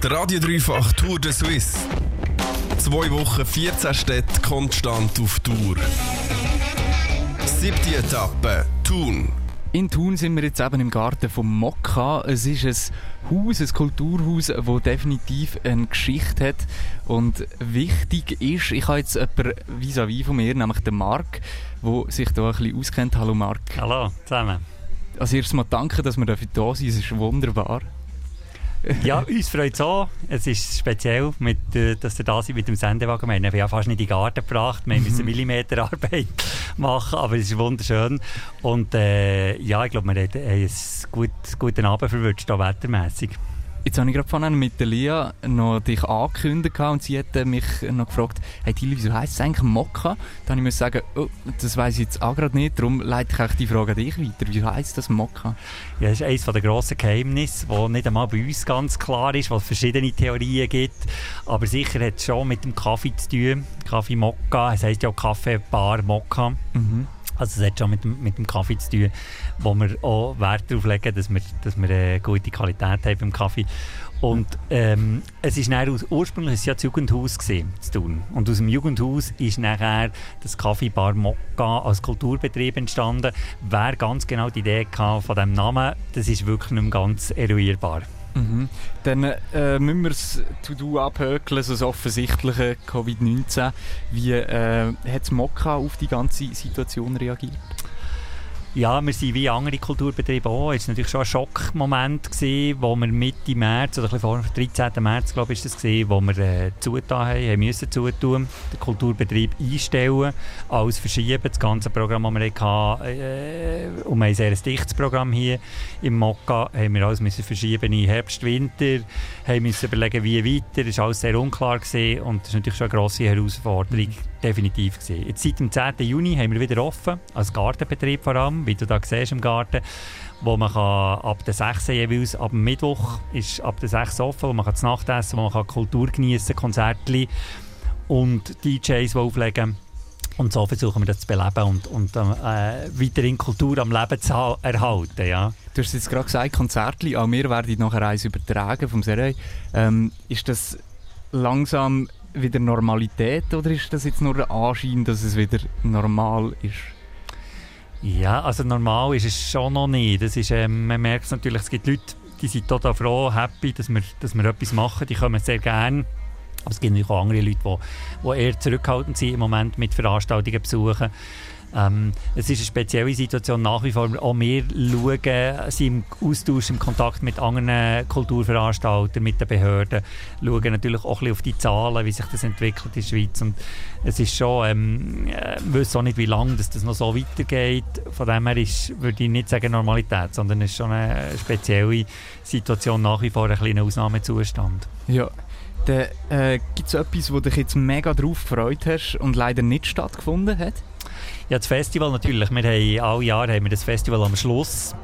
Der Radio Dreifach Tour de Suisse. Zwei Wochen, 14 Städte konstant auf Tour. Siebte Etappe, Thun. In Thun sind wir jetzt eben im Garten von Mokka. Es ist ein Haus, ein Kulturhaus, das definitiv eine Geschichte hat und wichtig ist. Ich habe jetzt jemanden vis-à-vis von mir, nämlich den Marc, der sich da ein bisschen auskennt. Hallo Marc. Hallo zusammen. Als erstes mal danke, dass wir da sind. Es ist wunderbar. Ja, uns freut es auch. Es ist speziell, mit, äh, dass ihr da seid mit dem Sendewagen. Wir haben ja fast nicht in den Garten gebracht. Wir müssen mhm. Millimeterarbeit machen, aber es ist wunderschön. Und äh, ja, ich glaube, wir haben einen gut, guten Abend verwünscht, auch wettermässig. Jetzt habe ich gerade vorhin mit der Lia noch dich angekündigt und sie hat mich noch gefragt, hey Tilly, wieso heisst es eigentlich Mokka? Dann habe ich sagen, oh, das weiß ich jetzt auch gerade nicht, darum leite ich die Frage an dich weiter. Wieso heisst das Mokka? Ja, das ist eines der grossen Geheimnisse, das nicht einmal bei uns ganz klar ist, weil es verschiedene Theorien gibt. Aber sicher hat es schon mit dem Kaffee zu tun. Kaffee Mokka, es heisst ja auch Kaffee Bar Mokka. Mhm. Also es hat schon mit mit dem Kaffee zu tun, wo wir auch Wert darauf legen, dass wir, dass wir eine gute Qualität haben beim Kaffee. Und ähm, es ist nachher aus, ursprünglich ist ja das Jugendhaus gewesen, zu tun. Und aus dem Jugendhaus ist nachher das Kaffeebar Mokka als Kulturbetrieb entstanden. Wer ganz genau die Idee hatte von diesem Namen, das ist wirklich nicht ganz eruierbar. Mhm. Dann äh, müssen wir das To-Do abhökeln, so das offensichtliche Covid-19. Wie äh, hat Mokka auf die ganze Situation reagiert? Ja, wir sind wie andere Kulturbetriebe auch. Es war natürlich schon ein Schockmoment, wo wir Mitte März, oder ein vor 13. März, glaube ich, ist das wo wir äh, zugetan haben, haben müssen zutun, den Kulturbetrieb einstellen, alles verschieben, das ganze Programm, das wir hatten, äh, um ein sehr dichtes Programm hier im Mokka, haben wir alles müssen verschieben in Herbst, Winter, haben müssen überlegen, wie weiter, das war alles sehr unklar gewesen und das ist natürlich schon eine grosse Herausforderung, definitiv gewesen. Jetzt seit dem 10. Juni haben wir wieder offen, als Gartenbetrieb vor allem, wie du da siehst im Garten, wo man kann ab der 6 jeweils, ab dem Mittwoch ist ab der 6 offen, wo man kann das Nachtessen, wo man kann Kultur genießen, Konzerte und DJs, auflegen. Und so versuchen wir das zu beleben und, und äh, weiterhin Kultur am Leben zu erhalten. Ja. Du hast jetzt gerade gesagt, Konzerte, auch wir werden nachher eins übertragen vom Serie. Ähm, ist das langsam wieder Normalität oder ist das jetzt nur ein Anschein, dass es wieder normal ist? Ja, also normal ist es schon noch nicht. Das ist, ähm, man merkt es natürlich, es gibt Leute, die sind total froh, happy, dass wir, dass wir etwas machen. Die kommen sehr gerne. Aber es gibt natürlich auch andere Leute, die, die eher zurückhaltend sind im Moment mit Veranstaltungen besuchen. Ähm, es ist eine spezielle Situation nach wie vor. Auch wir schauen, sind im Austausch, im Kontakt mit anderen Kulturveranstaltern, mit den Behörden, schauen natürlich auch ein bisschen auf die Zahlen, wie sich das entwickelt in der Schweiz. Und es ist schon, ähm, äh, wir wissen auch nicht, wie lange das, das noch so weitergeht. Von dem her ist, würde ich nicht sagen Normalität, sondern es ist schon eine spezielle Situation nach wie vor, ein kleiner Ausnahmezustand. Ja. Dann äh, gibt es etwas, wo dich jetzt mega drauf gefreut hast und leider nicht stattgefunden hat? Ja, das Festival natürlich. Wir haben alle Jahre haben wir das Festival am Schluss,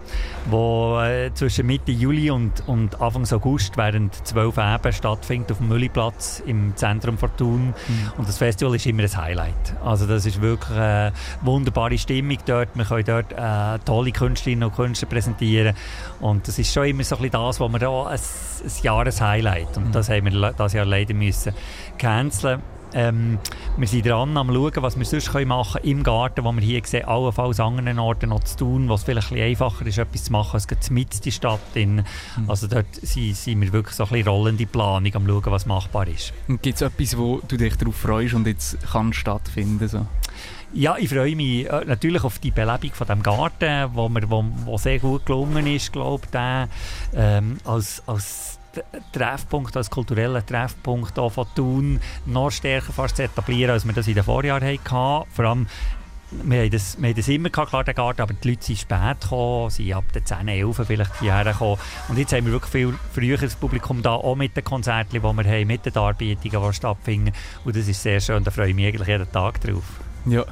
wo äh, zwischen Mitte Juli und, und Anfang August während zwölf Eben stattfindet auf dem Mülliplatz im Zentrum von Thun. Mhm. Und das Festival ist immer ein Highlight. Also das ist wirklich eine wunderbare Stimmung dort. Wir können dort äh, tolle Künstlerinnen und Künstler präsentieren. Und das ist schon immer so ein bisschen das, was wir da ein, ein Jahreshighlight. Und mhm. das haben wir das Jahr leider müssen canceln ähm, wir sind dran am schauen, was wir sonst machen können im Garten, wo wir hier sehen, allenfalls an anderen Orten noch zu tun, wo es vielleicht ein einfacher ist, etwas zu machen, als mit die Stadt. In. Mhm. Also dort sind, sind wir wirklich so ein bisschen rollende Planung am schauen, was machbar ist. Gibt es etwas, wo du dich darauf freust und jetzt kann stattfinden so? Ja, ich freue mich äh, natürlich auf die Belebung von dem Garten, wo, mir, wo, wo sehr gut gelungen ist, glaube ich, ähm, als, als Treffpunkt, als kultureller Treffpunkt auch von Thun noch stärker fast zu etablieren, als wir das in den Vorjahren hatten. Vor allem wir haben, das, wir haben das immer gehabt, klar, den Garten, aber die Leute sind spät gekommen, sind ab den 10, 11 vielleicht hierher gekommen. Und jetzt haben wir wirklich viel früheres Publikum da, auch mit den Konzerten, die wir haben, mit den Darbietungen, die stattfinden. Und das ist sehr schön, da freue ich mich eigentlich jeden Tag drauf. Ja,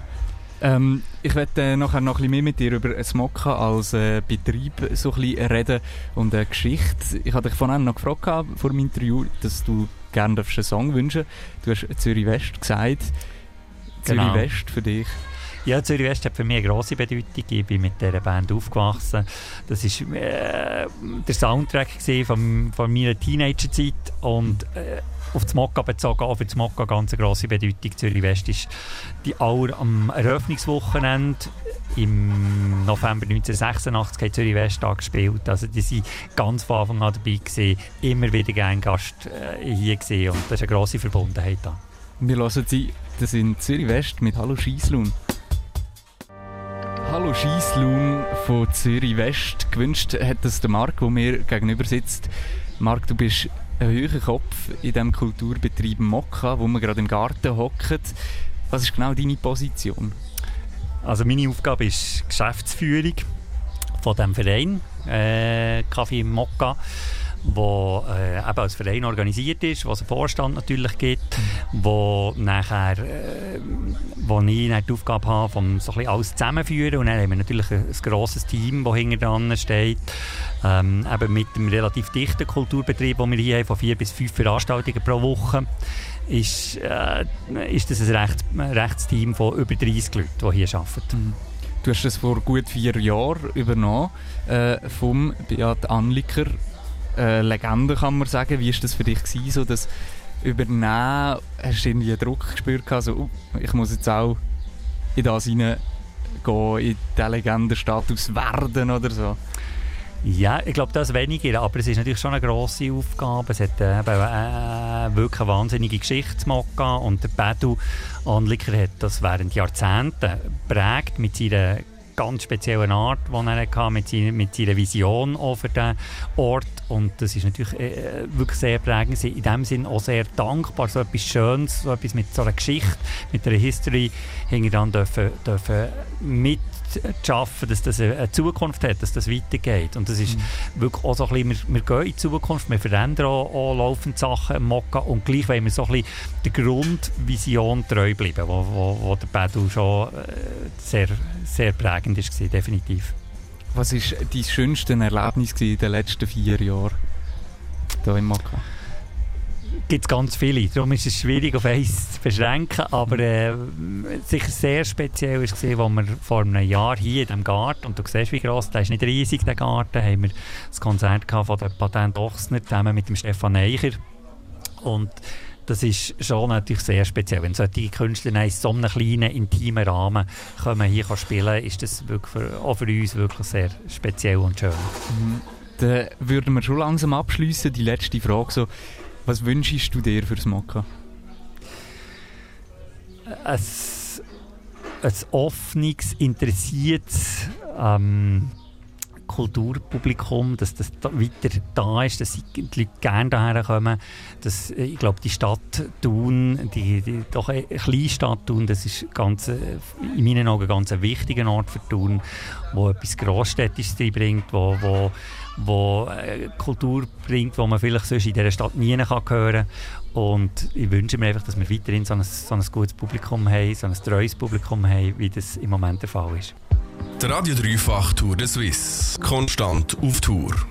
ähm, ich werde äh, nachher noch ein bisschen mehr mit dir über Smokka als äh, Betrieb so ein bisschen reden und eine Geschichte. Ich hatte dich vorhin noch gefragt vor dem Interview, dass du gerne einen Song wünschen Du hast Zürich West gesagt. Genau. Zürich West für dich. Ja, Zürich West hat für mich eine grosse Bedeutung. Ich bin mit dieser Band aufgewachsen. Das war äh, der Soundtrack von, von meiner Teenagerzeit und äh, auf das Mokka bezogen, auch für das Mokka ganz eine grosse Bedeutung. Zürich West ist die Auer am Eröffnungswochenende im November 1986 hat Zürich West gespielt. Also die waren ganz von Anfang an dabei gewesen, immer wieder gerne Gast äh, hier gewesen und das ist eine grosse Verbundenheit da. Wir hören Sie, das sind Zürich West mit Hallo Scheisslun. Hallo Scheisslun von Zürich West. Gewünscht hat das der Marc, der mir gegenüber sitzt. Marc, du bist höherer Kopf in diesem Kulturbetrieb Mokka, wo wir gerade im Garten hocken. Was ist genau deine Position? Also meine Aufgabe ist Geschäftsführung von dem Verein äh, Kaffee Mokka wo äh, eben als Verein organisiert ist, wo es einen Vorstand natürlich gibt, wo nachher, äh, wo ich dann die Aufgabe habe, vom so ein alles zusammenführen und dann haben wir natürlich ein, ein grosses Team, das hinter dran steht, ähm, eben mit einem relativ dichten Kulturbetrieb, den wir hier haben, von vier bis fünf Veranstaltungen pro Woche ist, äh, ist das ein recht, rechtes von über 30 Leuten, die hier arbeiten. Mhm. Du hast das vor gut vier Jahren übernommen äh, vom Beat Anliker. Äh, Legende kann man sagen. Wie war das für dich gewesen, so das Übernehmen? Hast du irgendwie Druck gespürt, also, uh, ich muss jetzt auch in das hineingehen, in diesen Legendenstatus werden oder so? Ja, ich glaube das weniger, aber es ist natürlich schon eine grosse Aufgabe. Es hat äh, äh, wirklich eine wahnsinnige Geschichte und der Bedu Anliker hat das während Jahrzehnten prägt mit seiner ganz speziellen Art, die er hatte, mit, seiner, mit seiner Vision auch für den Ort. Und das ist natürlich äh, wirklich sehr prägend. In dem Sinne auch sehr dankbar, so etwas Schönes, so etwas mit so einer Geschichte, mit einer History hinter dann dürfen, dürfen mit schaffen, dass das eine Zukunft hat, dass das weitergeht. Und das ist mhm. wirklich auch so ein bisschen, wir, wir gehen in die Zukunft, wir verändern auch, auch laufend Sachen Mokka und gleich wollen wir so ein bisschen der Grundvision treu bleiben, wo, wo, wo der Pedal schon äh, sehr, sehr prägend war, definitiv. Was war dein schönste Erlebnis in den letzten vier Jahren hier im Mokka? gibt es ganz viele. Darum ist es schwierig, auf eins zu beschränken. Aber äh, sicher sehr speziell war es, als wir vor einem Jahr hier in diesem Garten, und du siehst, wie gross, der ist nicht riesig, der Garten, haben wir das Konzert von der Patent Ochsner zusammen mit dem Stefan Eicher. Und das ist schon natürlich sehr speziell. Wenn solche Künstler in so einem kleinen, intimen Rahmen kommen, hier spielen können, ist das wirklich für, auch für uns wirklich sehr speziell und schön. Mhm. Dann würden wir schon langsam abschließen. Die letzte Frage so, was wünschst du dir fürs Mokka? Ein, ein offenes, interessiertes ähm, Kulturpublikum, dass das da weiter da ist, dass die Leute gerne daher kommen. Dass, äh, ich glaube, die Stadt Thun, die, die doch eine kleine Stadt Thun, das ist ganz, äh, in meinen Augen ganz ein wichtiger Ort für Thun, wo etwas Grossstädtisches bringt, wo, wo wo äh, Kultur bringt, die man vielleicht sonst in dieser Stadt nie hören kann. Und ich wünsche mir einfach, dass wir weiterhin so ein, so ein gutes Publikum haben, so ein treues Publikum haben, wie das im Moment der Fall ist. Der Radio Dreifach Tour de Suisse. Konstant auf Tour.